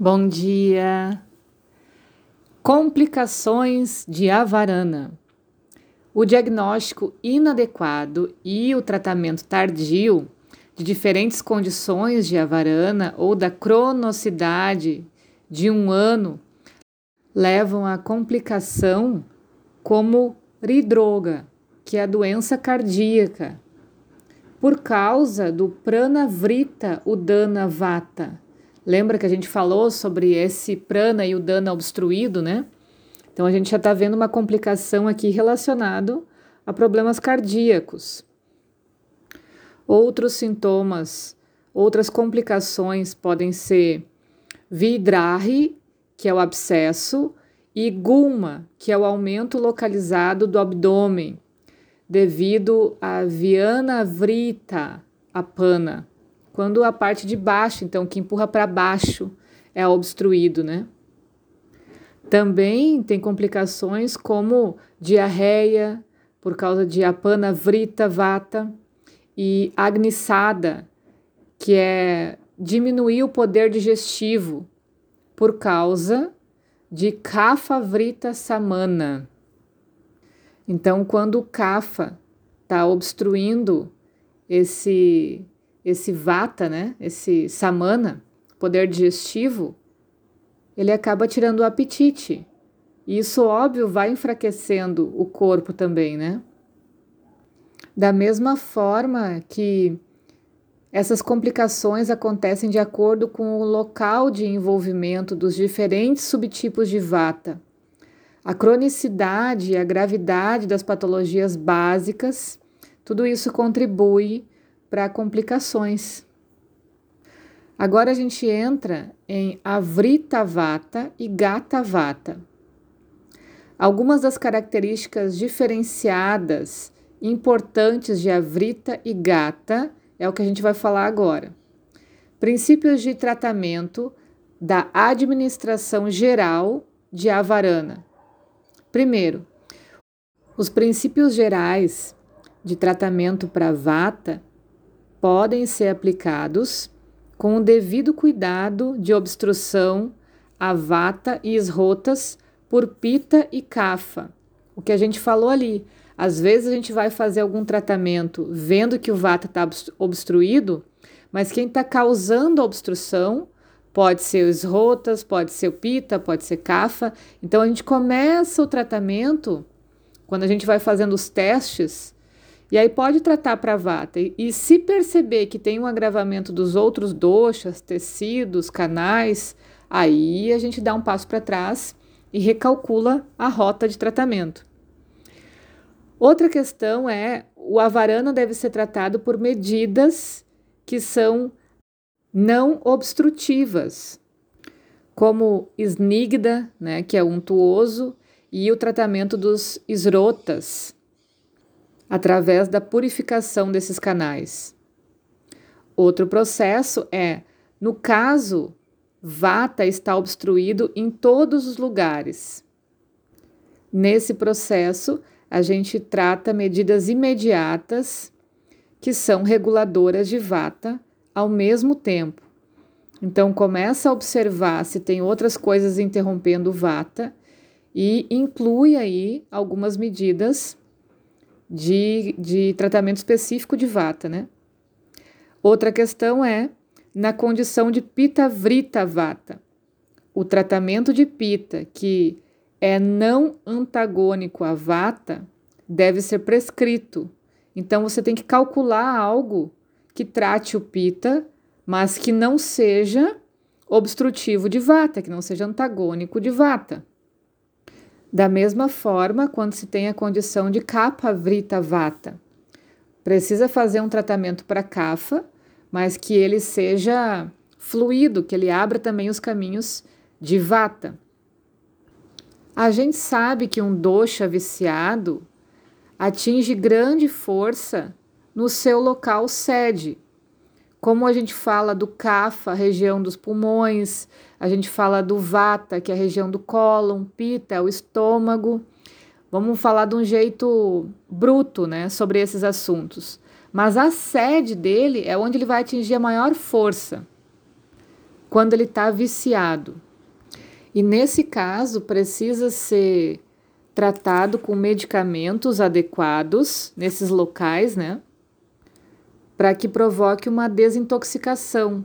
Bom dia. Complicações de avarana. O diagnóstico inadequado e o tratamento tardio de diferentes condições de avarana ou da cronocidade de um ano levam à complicação como hridroga, que é a doença cardíaca, por causa do pranavrita udana vata Lembra que a gente falou sobre esse prana e o dana obstruído, né? Então a gente já está vendo uma complicação aqui relacionado a problemas cardíacos. Outros sintomas, outras complicações podem ser vidrare, que é o abscesso, e gulma, que é o aumento localizado do abdômen, devido a viana vrita, a pana quando a parte de baixo, então, que empurra para baixo, é obstruído, né? Também tem complicações como diarreia, por causa de apana vrita vata, e agnissada, que é diminuir o poder digestivo, por causa de kapha vrita samana. Então, quando o kapha está obstruindo esse esse vata, né, esse samana, poder digestivo, ele acaba tirando o apetite. E isso, óbvio, vai enfraquecendo o corpo também, né? Da mesma forma que essas complicações acontecem de acordo com o local de envolvimento dos diferentes subtipos de vata. A cronicidade e a gravidade das patologias básicas, tudo isso contribui para complicações. Agora a gente entra em Avrita Vata e Gata Vata. Algumas das características diferenciadas importantes de Avrita e Gata é o que a gente vai falar agora. Princípios de tratamento da administração geral de Avarana. Primeiro, os princípios gerais de tratamento para Vata podem ser aplicados com o devido cuidado de obstrução a vata e esrotas por pita e cafa. O que a gente falou ali. Às vezes a gente vai fazer algum tratamento vendo que o vata está obstruído, mas quem está causando a obstrução pode ser os rotas, pode ser o pita, pode ser cafa. Então a gente começa o tratamento quando a gente vai fazendo os testes e aí pode tratar para vata. E, se perceber que tem um agravamento dos outros doxas, tecidos, canais, aí a gente dá um passo para trás e recalcula a rota de tratamento. Outra questão é o avarana deve ser tratado por medidas que são não obstrutivas, como snigda, né, que é untuoso, e o tratamento dos esrotas, através da purificação desses canais. Outro processo é, no caso, vata está obstruído em todos os lugares. Nesse processo, a gente trata medidas imediatas que são reguladoras de vata ao mesmo tempo. Então começa a observar se tem outras coisas interrompendo o vata e inclui aí algumas medidas de, de tratamento específico de vata, né? Outra questão é na condição de pita vrita vata. O tratamento de pita que é não antagônico à vata deve ser prescrito. Então você tem que calcular algo que trate o pita, mas que não seja obstrutivo de vata, que não seja antagônico de vata. Da mesma forma, quando se tem a condição de capa vrita vata, precisa fazer um tratamento para cafa, mas que ele seja fluido, que ele abra também os caminhos de vata. A gente sabe que um dosha viciado atinge grande força no seu local sede, como a gente fala do Kapha, região dos pulmões, a gente fala do Vata, que é a região do cólon, Pita, é o estômago. Vamos falar de um jeito bruto, né, sobre esses assuntos. Mas a sede dele é onde ele vai atingir a maior força. quando ele está viciado. E nesse caso, precisa ser tratado com medicamentos adequados nesses locais, né? Para que provoque uma desintoxicação,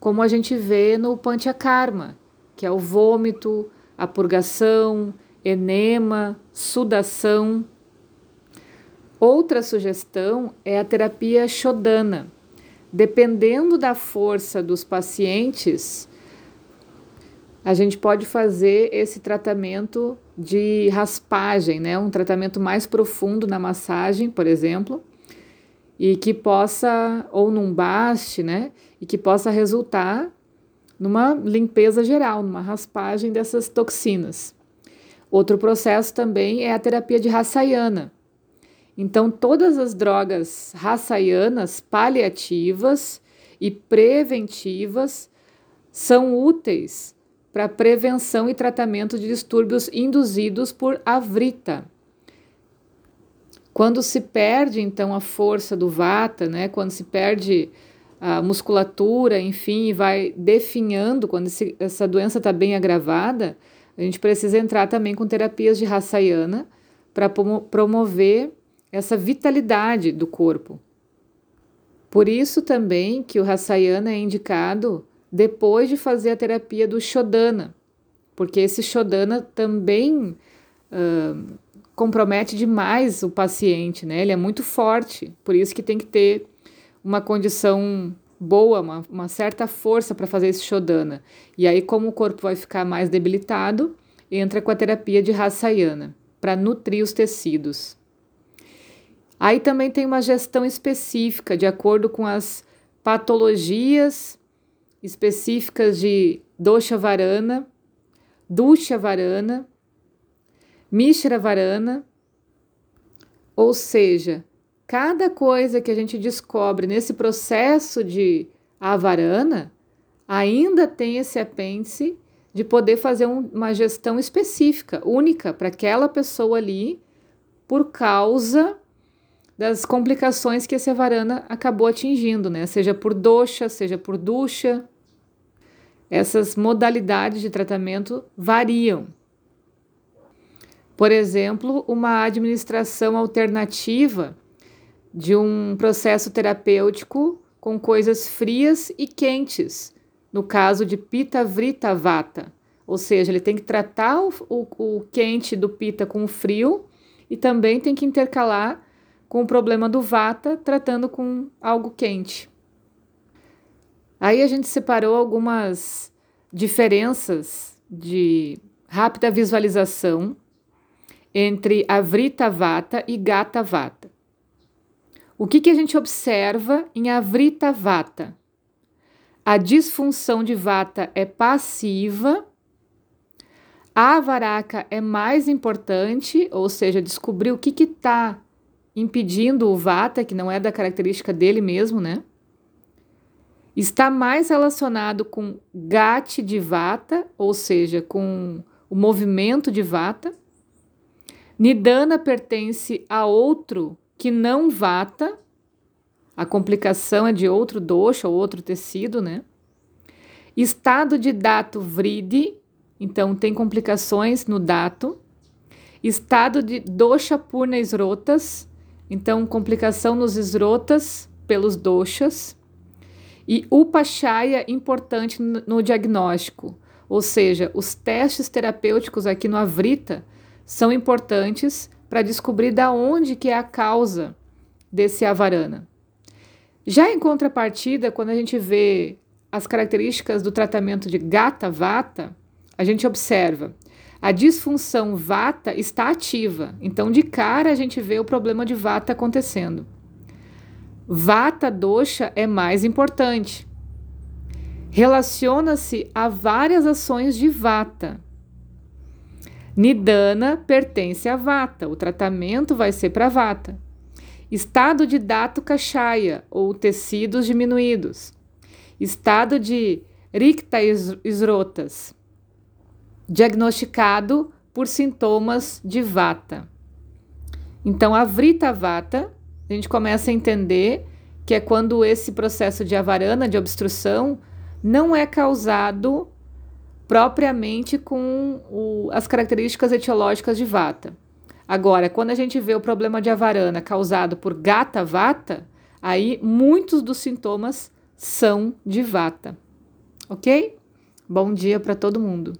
como a gente vê no Panchakarma, que é o vômito, a purgação, enema, sudação. Outra sugestão é a terapia Shodana. Dependendo da força dos pacientes, a gente pode fazer esse tratamento de raspagem, né? um tratamento mais profundo na massagem, por exemplo, e que possa, ou num baste, né? e que possa resultar numa limpeza geral, numa raspagem dessas toxinas. Outro processo também é a terapia de Rassayana. Então, todas as drogas rassaianas paliativas e preventivas são úteis para prevenção e tratamento de distúrbios induzidos por avrita. Quando se perde então a força do vata, né, quando se perde a musculatura, enfim, e vai definhando, quando esse, essa doença está bem agravada, a gente precisa entrar também com terapias de Rassayana para promover essa vitalidade do corpo. Por isso também que o Rassayana é indicado depois de fazer a terapia do Shodana, porque esse Shodana também uh, compromete demais o paciente, né? Ele é muito forte, por isso que tem que ter uma condição boa, uma, uma certa força para fazer esse Shodana. E aí, como o corpo vai ficar mais debilitado, entra com a terapia de Rassayana, para nutrir os tecidos. Aí também tem uma gestão específica, de acordo com as patologias específicas de dosha varana, dusha varana, mishra varana, ou seja, cada coisa que a gente descobre nesse processo de avarana ainda tem esse apêndice de poder fazer um, uma gestão específica, única para aquela pessoa ali, por causa das complicações que esse avarana acabou atingindo, né? Seja por doxa, seja por ducha. Essas modalidades de tratamento variam. Por exemplo, uma administração alternativa de um processo terapêutico com coisas frias e quentes, no caso de Pita Vrita Vata. Ou seja, ele tem que tratar o, o, o quente do Pita com o frio e também tem que intercalar com o problema do Vata, tratando com algo quente. Aí a gente separou algumas diferenças de rápida visualização entre a Vrita Vata e Gata Vata. O que, que a gente observa em Avrita Vata? A disfunção de Vata é passiva, a Varaka é mais importante, ou seja, descobrir o que está impedindo o Vata, que não é da característica dele mesmo, né? Está mais relacionado com Gati de Vata, ou seja, com o movimento de Vata. Nidana pertence a outro que não vata, a complicação é de outro dosha ou outro tecido, né? Estado de dato vridi, então tem complicações no dato. Estado de dosha purna esrotas, então complicação nos esrotas pelos doshas. E upachaya importante no, diagnóstico, ou seja, os testes terapêuticos aqui no Avrita são importantes para descobrir da onde que é a causa desse avarana. Já em contrapartida, quando a gente vê as características do tratamento de gata vata, a gente observa a disfunção vata está ativa. Então, de cara, a gente vê o problema de vata acontecendo. Vata dosha é mais importante. Relaciona-se a várias ações de vata. Nidana pertence a Vata, o tratamento vai ser para Vata. Estado de Dato Kashaya, ou tecidos diminuídos. Estado de Rikta Isrotas, diagnosticado por sintomas de Vata. Então, a Vrita Vata, a gente começa a entender que é quando esse processo de avarana, de obstrução, não é causado propriamente com o, as características etiológicas de vata. Agora, quando a gente vê o problema de avarana causado por gata vata, aí muitos dos sintomas são de vata. Ok? Bom dia para todo mundo.